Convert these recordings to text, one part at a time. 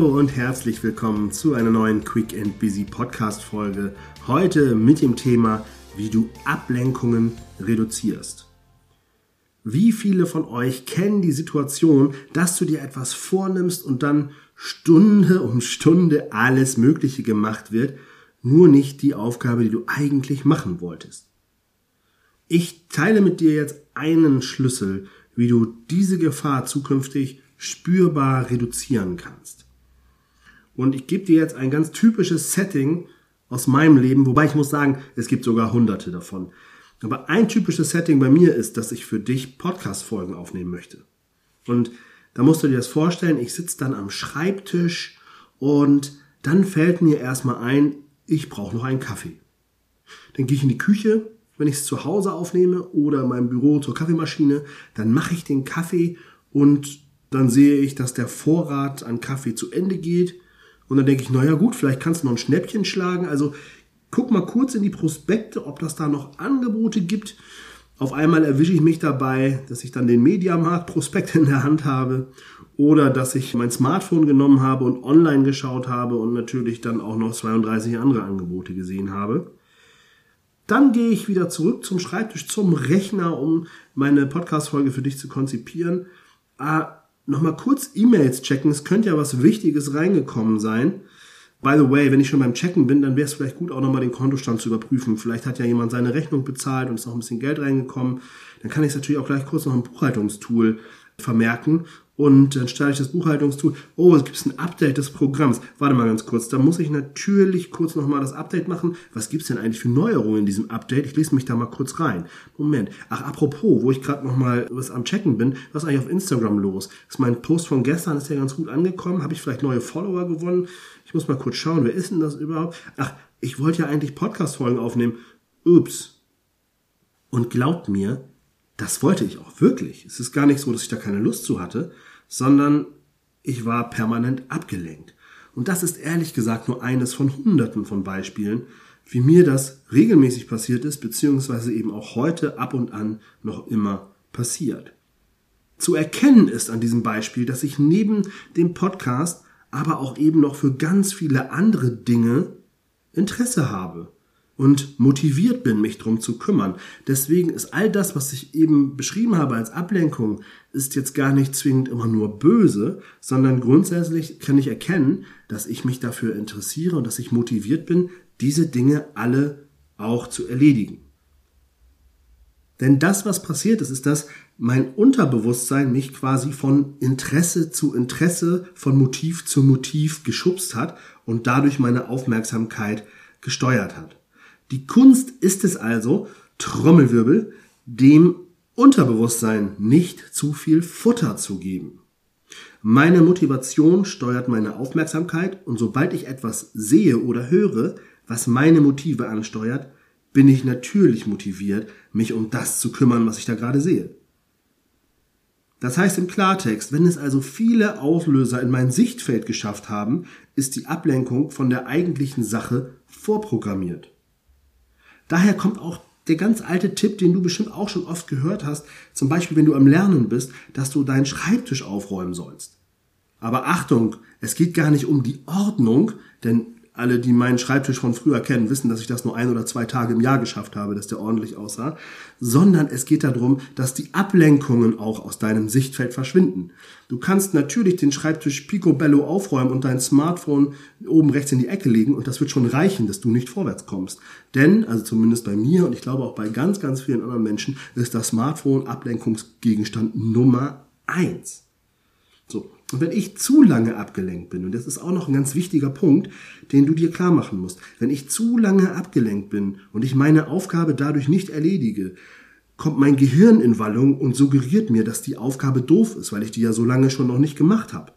Hallo und herzlich willkommen zu einer neuen Quick and Busy Podcast Folge. Heute mit dem Thema, wie du Ablenkungen reduzierst. Wie viele von euch kennen die Situation, dass du dir etwas vornimmst und dann Stunde um Stunde alles Mögliche gemacht wird, nur nicht die Aufgabe, die du eigentlich machen wolltest? Ich teile mit dir jetzt einen Schlüssel, wie du diese Gefahr zukünftig spürbar reduzieren kannst. Und ich gebe dir jetzt ein ganz typisches Setting aus meinem Leben, wobei ich muss sagen, es gibt sogar hunderte davon. Aber ein typisches Setting bei mir ist, dass ich für dich Podcast-Folgen aufnehmen möchte. Und da musst du dir das vorstellen, ich sitze dann am Schreibtisch und dann fällt mir erstmal ein, ich brauche noch einen Kaffee. Dann gehe ich in die Küche, wenn ich es zu Hause aufnehme oder in meinem Büro zur Kaffeemaschine, dann mache ich den Kaffee und dann sehe ich, dass der Vorrat an Kaffee zu Ende geht. Und dann denke ich, naja gut, vielleicht kannst du noch ein Schnäppchen schlagen. Also guck mal kurz in die Prospekte, ob das da noch Angebote gibt. Auf einmal erwische ich mich dabei, dass ich dann den Mediamarkt-Prospekt in der Hand habe oder dass ich mein Smartphone genommen habe und online geschaut habe und natürlich dann auch noch 32 andere Angebote gesehen habe. Dann gehe ich wieder zurück zum Schreibtisch, zum Rechner, um meine Podcast-Folge für dich zu konzipieren. Ah, nochmal kurz E-Mails checken. Es könnte ja was Wichtiges reingekommen sein. By the way, wenn ich schon beim Checken bin, dann wäre es vielleicht gut, auch nochmal den Kontostand zu überprüfen. Vielleicht hat ja jemand seine Rechnung bezahlt und ist noch ein bisschen Geld reingekommen. Dann kann ich es natürlich auch gleich kurz noch im Buchhaltungstool vermerken und dann starte ich das Buchhaltungstool. Oh, es gibt ein Update des Programms. Warte mal ganz kurz. Da muss ich natürlich kurz nochmal das Update machen. Was gibt's denn eigentlich für Neuerungen in diesem Update? Ich lese mich da mal kurz rein. Moment. Ach, apropos, wo ich gerade nochmal was am Checken bin, was ist eigentlich auf Instagram los? Ist mein Post von gestern, ist der ganz gut angekommen? Habe ich vielleicht neue Follower gewonnen? Ich muss mal kurz schauen, wer ist denn das überhaupt? Ach, ich wollte ja eigentlich Podcast-Folgen aufnehmen. Ups. Und glaubt mir, das wollte ich auch wirklich. Es ist gar nicht so, dass ich da keine Lust zu hatte, sondern ich war permanent abgelenkt. Und das ist ehrlich gesagt nur eines von Hunderten von Beispielen, wie mir das regelmäßig passiert ist, beziehungsweise eben auch heute ab und an noch immer passiert. Zu erkennen ist an diesem Beispiel, dass ich neben dem Podcast aber auch eben noch für ganz viele andere Dinge Interesse habe und motiviert bin, mich drum zu kümmern. Deswegen ist all das, was ich eben beschrieben habe als Ablenkung, ist jetzt gar nicht zwingend immer nur böse, sondern grundsätzlich kann ich erkennen, dass ich mich dafür interessiere und dass ich motiviert bin, diese Dinge alle auch zu erledigen. Denn das, was passiert ist, ist, dass mein Unterbewusstsein mich quasi von Interesse zu Interesse, von Motiv zu Motiv geschubst hat und dadurch meine Aufmerksamkeit gesteuert hat. Die Kunst ist es also, Trommelwirbel, dem Unterbewusstsein nicht zu viel Futter zu geben. Meine Motivation steuert meine Aufmerksamkeit und sobald ich etwas sehe oder höre, was meine Motive ansteuert, bin ich natürlich motiviert, mich um das zu kümmern, was ich da gerade sehe. Das heißt im Klartext, wenn es also viele Auslöser in mein Sichtfeld geschafft haben, ist die Ablenkung von der eigentlichen Sache vorprogrammiert. Daher kommt auch der ganz alte Tipp, den du bestimmt auch schon oft gehört hast, zum Beispiel wenn du am Lernen bist, dass du deinen Schreibtisch aufräumen sollst. Aber Achtung, es geht gar nicht um die Ordnung, denn alle, die meinen Schreibtisch von früher kennen, wissen, dass ich das nur ein oder zwei Tage im Jahr geschafft habe, dass der ordentlich aussah, sondern es geht darum, dass die Ablenkungen auch aus deinem Sichtfeld verschwinden. Du kannst natürlich den Schreibtisch picobello aufräumen und dein Smartphone oben rechts in die Ecke legen und das wird schon reichen, dass du nicht vorwärts kommst. Denn, also zumindest bei mir und ich glaube auch bei ganz, ganz vielen anderen Menschen, ist das Smartphone Ablenkungsgegenstand Nummer eins. So. Und wenn ich zu lange abgelenkt bin, und das ist auch noch ein ganz wichtiger Punkt, den du dir klar machen musst, wenn ich zu lange abgelenkt bin und ich meine Aufgabe dadurch nicht erledige, kommt mein Gehirn in Wallung und suggeriert mir, dass die Aufgabe doof ist, weil ich die ja so lange schon noch nicht gemacht habe.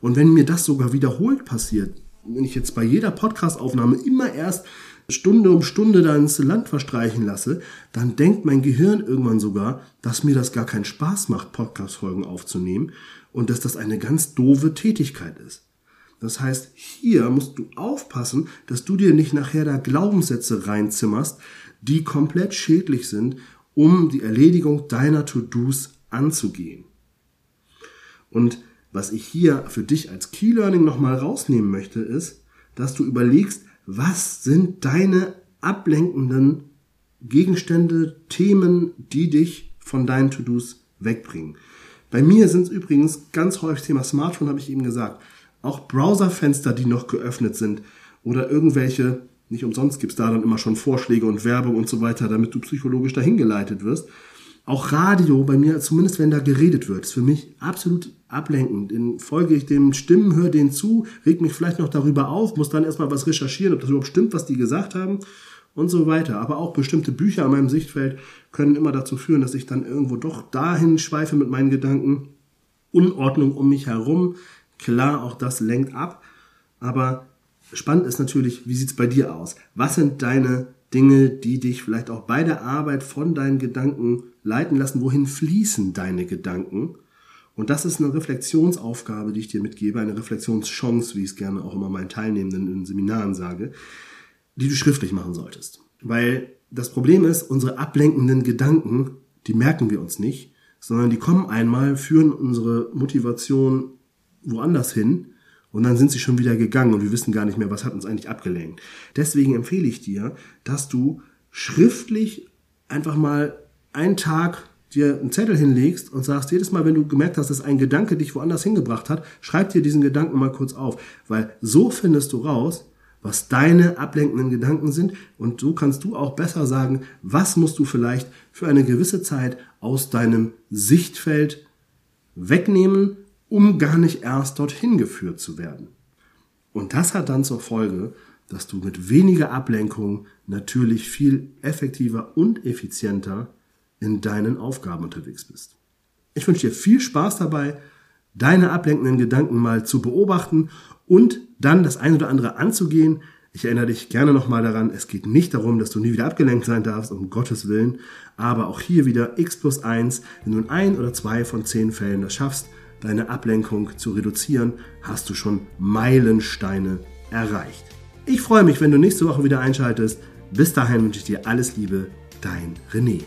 Und wenn mir das sogar wiederholt passiert, wenn ich jetzt bei jeder Podcastaufnahme immer erst Stunde um Stunde da ins Land verstreichen lasse, dann denkt mein Gehirn irgendwann sogar, dass mir das gar keinen Spaß macht, Podcast-Folgen aufzunehmen und dass das eine ganz doofe Tätigkeit ist. Das heißt, hier musst du aufpassen, dass du dir nicht nachher da Glaubenssätze reinzimmerst, die komplett schädlich sind, um die Erledigung deiner To-Dos anzugehen. Und Was ich hier für dich als Key Learning nochmal rausnehmen möchte, ist, dass du überlegst, was sind deine ablenkenden Gegenstände, Themen, die dich von deinen To-Dos wegbringen. Bei mir sind es übrigens ganz häufig Thema Smartphone, habe ich eben gesagt. Auch Browserfenster, die noch geöffnet sind oder irgendwelche, nicht umsonst gibt es da dann immer schon Vorschläge und Werbung und so weiter, damit du psychologisch dahin geleitet wirst. Auch Radio bei mir, zumindest wenn da geredet wird, ist für mich absolut ablenkend. In folge ich dem Stimmen, höre denen zu, reg mich vielleicht noch darüber auf, muss dann erstmal was recherchieren, ob das überhaupt stimmt, was die gesagt haben und so weiter. Aber auch bestimmte Bücher an meinem Sichtfeld können immer dazu führen, dass ich dann irgendwo doch dahin schweife mit meinen Gedanken. Unordnung um mich herum. Klar, auch das lenkt ab. Aber spannend ist natürlich, wie sieht's bei dir aus? Was sind deine Dinge, die dich vielleicht auch bei der Arbeit von deinen Gedanken leiten lassen? Wohin fließen deine Gedanken? Und das ist eine Reflexionsaufgabe, die ich dir mitgebe, eine Reflexionschance, wie ich es gerne auch immer meinen Teilnehmenden in Seminaren sage, die du schriftlich machen solltest. Weil das Problem ist, unsere ablenkenden Gedanken, die merken wir uns nicht, sondern die kommen einmal, führen unsere Motivation woanders hin und dann sind sie schon wieder gegangen und wir wissen gar nicht mehr, was hat uns eigentlich abgelenkt. Deswegen empfehle ich dir, dass du schriftlich einfach mal einen Tag dir einen Zettel hinlegst und sagst, jedes Mal, wenn du gemerkt hast, dass ein Gedanke dich woanders hingebracht hat, schreib dir diesen Gedanken mal kurz auf, weil so findest du raus, was deine ablenkenden Gedanken sind und so kannst du auch besser sagen, was musst du vielleicht für eine gewisse Zeit aus deinem Sichtfeld wegnehmen, um gar nicht erst dorthin geführt zu werden. Und das hat dann zur Folge, dass du mit weniger Ablenkung natürlich viel effektiver und effizienter in deinen Aufgaben unterwegs bist. Ich wünsche dir viel Spaß dabei, deine ablenkenden Gedanken mal zu beobachten und dann das ein oder andere anzugehen. Ich erinnere dich gerne nochmal daran, es geht nicht darum, dass du nie wieder abgelenkt sein darfst, um Gottes Willen, aber auch hier wieder x plus 1, wenn du in ein oder zwei von zehn Fällen das schaffst, deine Ablenkung zu reduzieren, hast du schon Meilensteine erreicht. Ich freue mich, wenn du nächste Woche wieder einschaltest. Bis dahin wünsche ich dir alles Liebe, dein René.